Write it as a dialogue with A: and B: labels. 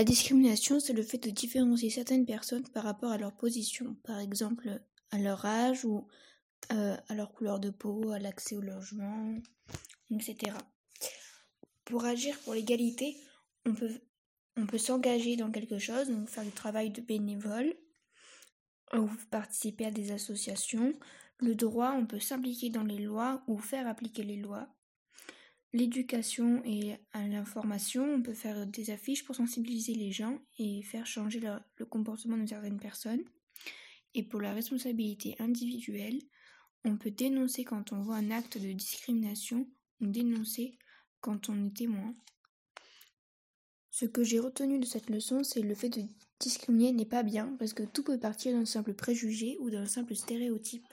A: La discrimination, c'est le fait de différencier certaines personnes par rapport à leur position, par exemple à leur âge ou euh, à leur couleur de peau, à l'accès au logement, etc. Pour agir pour l'égalité, on peut, on peut s'engager dans quelque chose, donc faire du travail de bénévole, ou participer à des associations. Le droit, on peut s'impliquer dans les lois ou faire appliquer les lois. L'éducation et l'information, on peut faire des affiches pour sensibiliser les gens et faire changer le comportement de certaines personnes. Et pour la responsabilité individuelle, on peut dénoncer quand on voit un acte de discrimination ou dénoncer quand on est témoin. Ce que j'ai retenu de cette leçon, c'est le fait de discriminer n'est pas bien parce que tout peut partir d'un simple préjugé ou d'un simple stéréotype.